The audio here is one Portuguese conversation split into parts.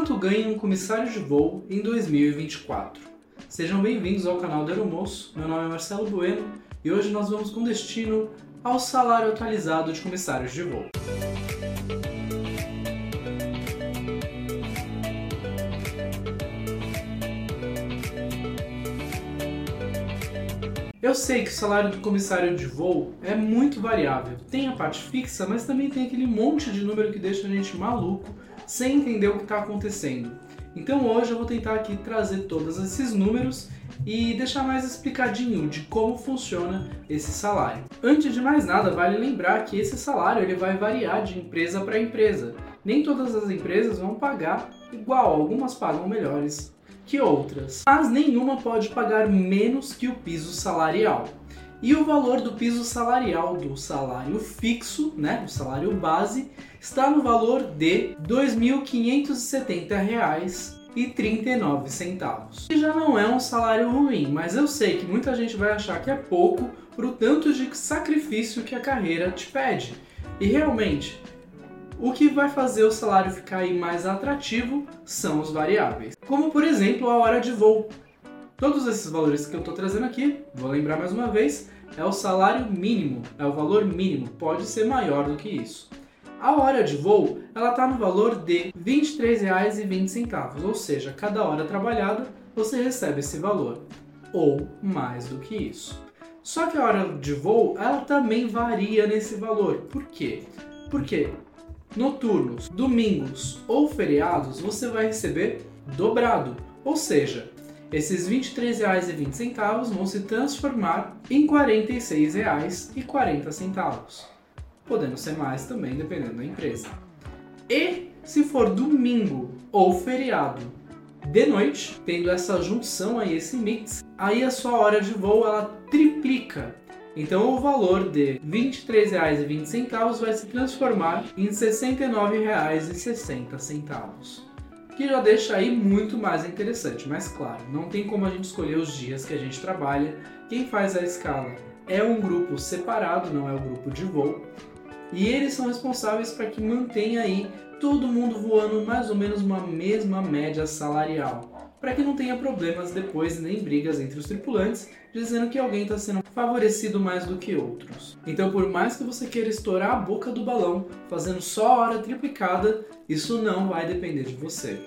Quanto ganha um comissário de voo em 2024? Sejam bem-vindos ao canal do Aeromoço. Meu nome é Marcelo Bueno e hoje nós vamos com destino ao salário atualizado de comissários de voo. Eu sei que o salário do comissário de voo é muito variável. Tem a parte fixa, mas também tem aquele monte de número que deixa a gente maluco sem entender o que está acontecendo. Então hoje eu vou tentar aqui trazer todos esses números e deixar mais explicadinho de como funciona esse salário. Antes de mais nada, vale lembrar que esse salário ele vai variar de empresa para empresa. Nem todas as empresas vão pagar igual, algumas pagam melhores, que outras, mas nenhuma pode pagar menos que o piso salarial. E o valor do piso salarial do salário fixo, né, do salário base, está no valor de R$ 2.570,39. E já não é um salário ruim, mas eu sei que muita gente vai achar que é pouco para o tanto de sacrifício que a carreira te pede. E realmente, o que vai fazer o salário ficar aí mais atrativo são os variáveis, como por exemplo a hora de voo. Todos esses valores que eu estou trazendo aqui, vou lembrar mais uma vez, é o salário mínimo, é o valor mínimo, pode ser maior do que isso. A hora de voo ela está no valor de R$ 23,20, ou seja, cada hora trabalhada você recebe esse valor, ou mais do que isso. Só que a hora de voo ela também varia nesse valor. Por quê? Porque noturnos, domingos ou feriados, você vai receber dobrado. Ou seja, esses R$ 23,20 vão se transformar em R$ 46,40, podendo ser mais também dependendo da empresa. E se for domingo ou feriado de noite, tendo essa junção aí, esse mix, aí a sua hora de voo ela triplica então o valor de R$ 23,20 vai se transformar em R$ 69,60, que já deixa aí muito mais interessante. Mas claro, não tem como a gente escolher os dias que a gente trabalha. Quem faz a escala é um grupo separado, não é o grupo de voo. E eles são responsáveis para que mantenha aí todo mundo voando mais ou menos uma mesma média salarial para que não tenha problemas depois nem brigas entre os tripulantes, dizendo que alguém está sendo favorecido mais do que outros. Então, por mais que você queira estourar a boca do balão fazendo só hora triplicada, isso não vai depender de você.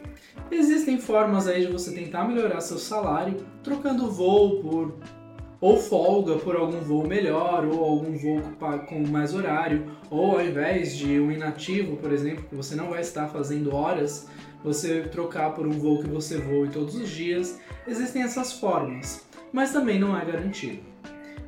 Existem formas aí de você tentar melhorar seu salário, trocando voo por ou folga por algum voo melhor, ou algum voo com mais horário, ou ao invés de um inativo, por exemplo, que você não vai estar fazendo horas, você trocar por um voo que você voe todos os dias. Existem essas formas, mas também não é garantido.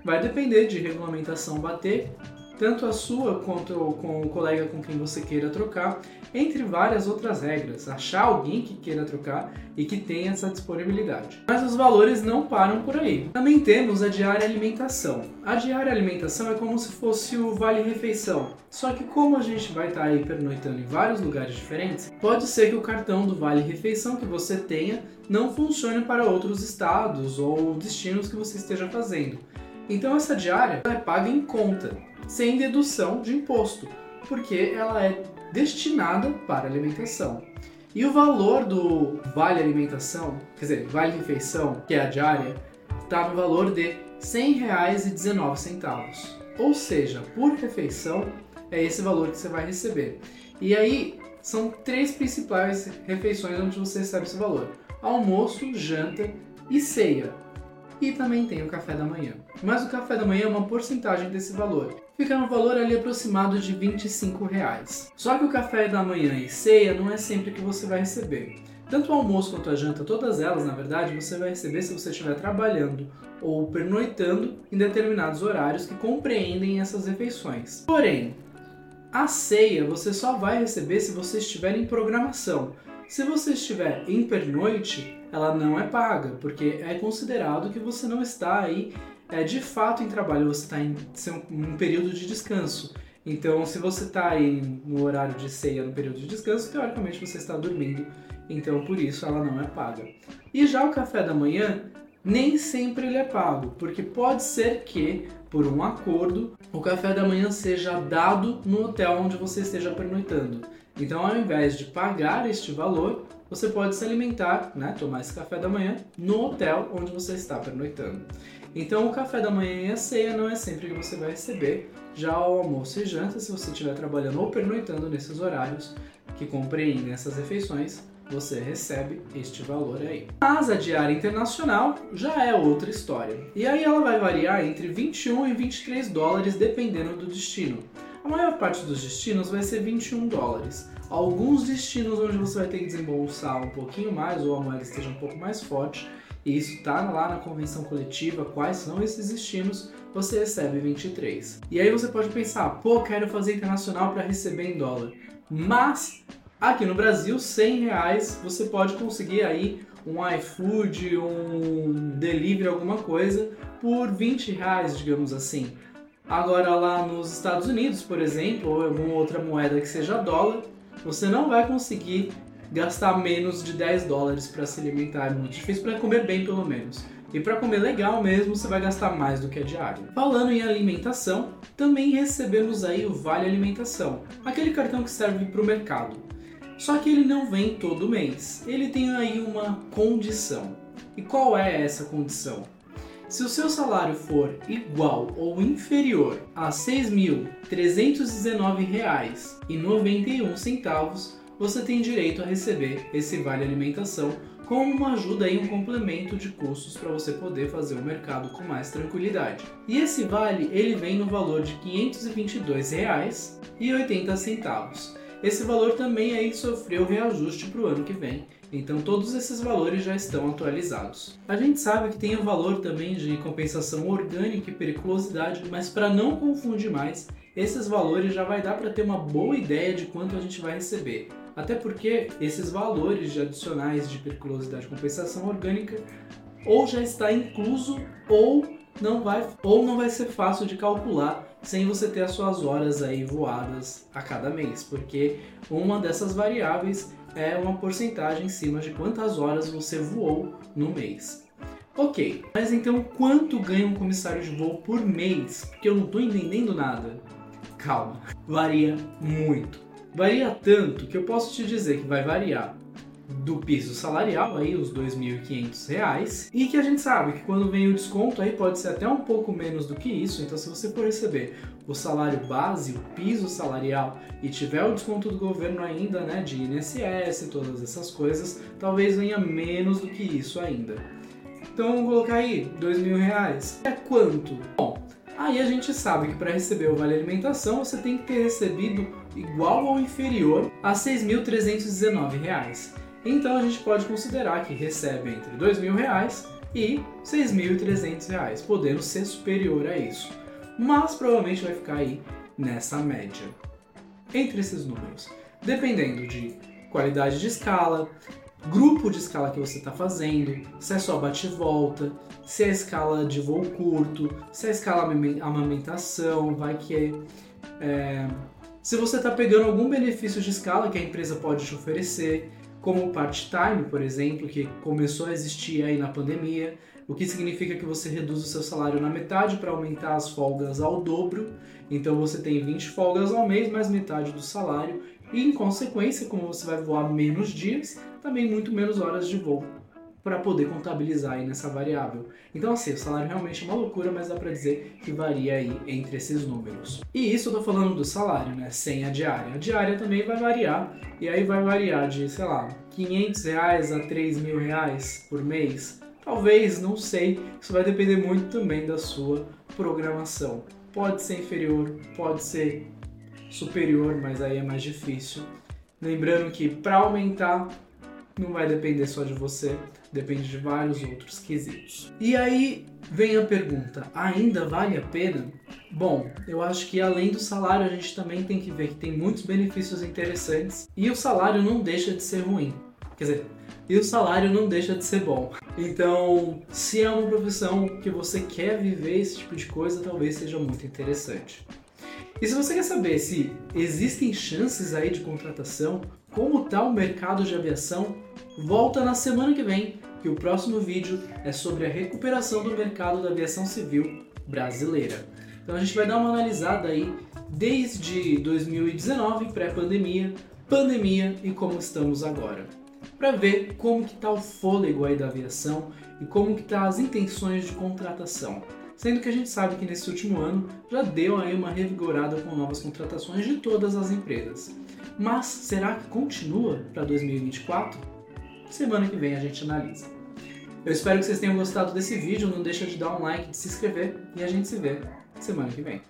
Vai depender de regulamentação bater tanto a sua quanto com o colega com quem você queira trocar, entre várias outras regras, achar alguém que queira trocar e que tenha essa disponibilidade. Mas os valores não param por aí. Também temos a diária alimentação. A diária alimentação é como se fosse o vale refeição. Só que como a gente vai estar aí pernoitando em vários lugares diferentes, pode ser que o cartão do vale refeição que você tenha não funcione para outros estados ou destinos que você esteja fazendo. Então essa diária é paga em conta sem dedução de imposto, porque ela é destinada para alimentação. E o valor do vale alimentação, quer dizer, vale refeição, que é a diária, está no valor de R$ 100,19. Ou seja, por refeição é esse valor que você vai receber. E aí são três principais refeições onde você recebe esse valor: almoço, janta e ceia e também tem o café da manhã. Mas o café da manhã é uma porcentagem desse valor. Fica no valor ali aproximado de 25 reais. Só que o café da manhã e ceia não é sempre que você vai receber. Tanto o almoço quanto a janta, todas elas, na verdade, você vai receber se você estiver trabalhando ou pernoitando em determinados horários que compreendem essas refeições. Porém, a ceia você só vai receber se você estiver em programação. Se você estiver em pernoite, ela não é paga, porque é considerado que você não está aí é, de fato em trabalho, você está em um período de descanso. Então, se você está aí no horário de ceia, no período de descanso, teoricamente você está dormindo, então por isso ela não é paga. E já o café da manhã, nem sempre ele é pago, porque pode ser que, por um acordo, o café da manhã seja dado no hotel onde você esteja pernoitando. Então, ao invés de pagar este valor, você pode se alimentar, né, tomar esse café da manhã no hotel onde você está pernoitando. Então, o café da manhã e a ceia não é sempre que você vai receber, já o almoço e janta, se você estiver trabalhando ou pernoitando nesses horários que compreendem essas refeições, você recebe este valor aí. Mas a diária internacional já é outra história. E aí ela vai variar entre 21 e 23 dólares dependendo do destino. A maior parte dos destinos vai ser 21 dólares. Alguns destinos onde você vai ter que desembolsar um pouquinho mais ou a moeda esteja um pouco mais forte, e isso está lá na convenção coletiva, quais são esses destinos, você recebe 23. E aí você pode pensar, pô, quero fazer internacional para receber em dólar. Mas aqui no Brasil, 100 reais você pode conseguir aí um iFood, um delivery, alguma coisa, por 20 reais, digamos assim. Agora lá nos Estados Unidos, por exemplo, ou alguma outra moeda que seja dólar, você não vai conseguir gastar menos de 10 dólares para se alimentar. É muito difícil para comer bem, pelo menos. E para comer legal mesmo, você vai gastar mais do que a diária. Falando em alimentação, também recebemos aí o Vale Alimentação, aquele cartão que serve para o mercado. Só que ele não vem todo mês. Ele tem aí uma condição. E qual é essa condição? Se o seu salário for igual ou inferior a R$ 6.319,91, você tem direito a receber esse vale alimentação como uma ajuda e um complemento de custos para você poder fazer o mercado com mais tranquilidade. E esse vale ele vem no valor de R$ 522,80. Esse valor também aí sofreu reajuste para o ano que vem, então todos esses valores já estão atualizados. A gente sabe que tem o valor também de compensação orgânica e periculosidade, mas para não confundir mais, esses valores já vai dar para ter uma boa ideia de quanto a gente vai receber. Até porque esses valores de adicionais de periculosidade e compensação orgânica ou já está incluso ou não vai ou não vai ser fácil de calcular sem você ter as suas horas aí voadas a cada mês, porque uma dessas variáveis é uma porcentagem em cima de quantas horas você voou no mês. Ok, mas então quanto ganha um comissário de voo por mês? Porque eu não estou entendendo nada. Calma, varia muito. Varia tanto que eu posso te dizer que vai variar do piso salarial, aí os R$ 2.500, e que a gente sabe que quando vem o desconto aí pode ser até um pouco menos do que isso, então se você for receber o salário base, o piso salarial e tiver o desconto do governo ainda, né, de INSS, todas essas coisas, talvez venha menos do que isso ainda. Então vamos colocar aí, R$ reais. É quanto? Bom, Aí a gente sabe que para receber o Vale Alimentação você tem que ter recebido igual ou inferior a R$ 6.319. Então a gente pode considerar que recebe entre R$ 2.000 e R$ 6.300, podendo ser superior a isso. Mas provavelmente vai ficar aí nessa média. Entre esses números, dependendo de qualidade de escala, grupo de escala que você está fazendo, se é só bate-volta, se é escala de voo curto, se é escala amamentação, vai que é, é se você está pegando algum benefício de escala que a empresa pode te oferecer, como o part-time, por exemplo, que começou a existir aí na pandemia, o que significa que você reduz o seu salário na metade para aumentar as folgas ao dobro. Então você tem 20 folgas ao mês, mais metade do salário, e em consequência, como você vai voar menos dias, também muito menos horas de voo para poder contabilizar aí nessa variável. Então assim, o salário realmente é uma loucura, mas dá para dizer que varia aí entre esses números. E isso eu tô falando do salário, né, sem a diária. A diária também vai variar, e aí vai variar de, sei lá, 500 reais a 3 mil reais por mês. Talvez, não sei, isso vai depender muito também da sua programação. Pode ser inferior, pode ser superior, mas aí é mais difícil. Lembrando que para aumentar não vai depender só de você, depende de vários outros quesitos. E aí vem a pergunta: ainda vale a pena? Bom, eu acho que além do salário, a gente também tem que ver que tem muitos benefícios interessantes e o salário não deixa de ser ruim. Quer dizer, e o salário não deixa de ser bom. Então, se é uma profissão que você quer viver esse tipo de coisa, talvez seja muito interessante. E se você quer saber se existem chances aí de contratação, como está o mercado de aviação, volta na semana que vem, que o próximo vídeo é sobre a recuperação do mercado da aviação civil brasileira. Então a gente vai dar uma analisada aí desde 2019, pré-pandemia, pandemia e como estamos agora. para ver como que está o fôlego aí da aviação e como que tá as intenções de contratação. Sendo que a gente sabe que nesse último ano já deu aí uma revigorada com novas contratações de todas as empresas. Mas será que continua para 2024? Semana que vem a gente analisa. Eu espero que vocês tenham gostado desse vídeo, não deixa de dar um like, de se inscrever e a gente se vê semana que vem.